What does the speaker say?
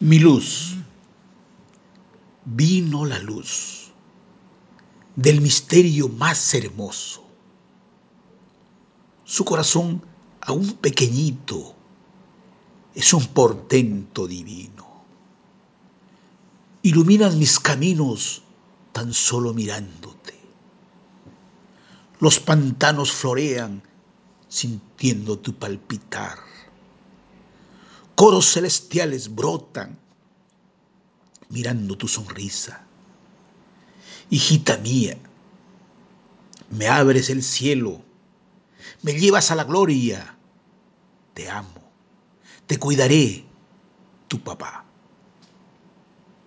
Mi luz. Vino la luz del misterio más hermoso. Su corazón, aún pequeñito, es un portento divino. Iluminas mis caminos tan solo mirándote. Los pantanos florean sintiendo tu palpitar coros celestiales brotan mirando tu sonrisa. Hijita mía, me abres el cielo, me llevas a la gloria, te amo, te cuidaré, tu papá.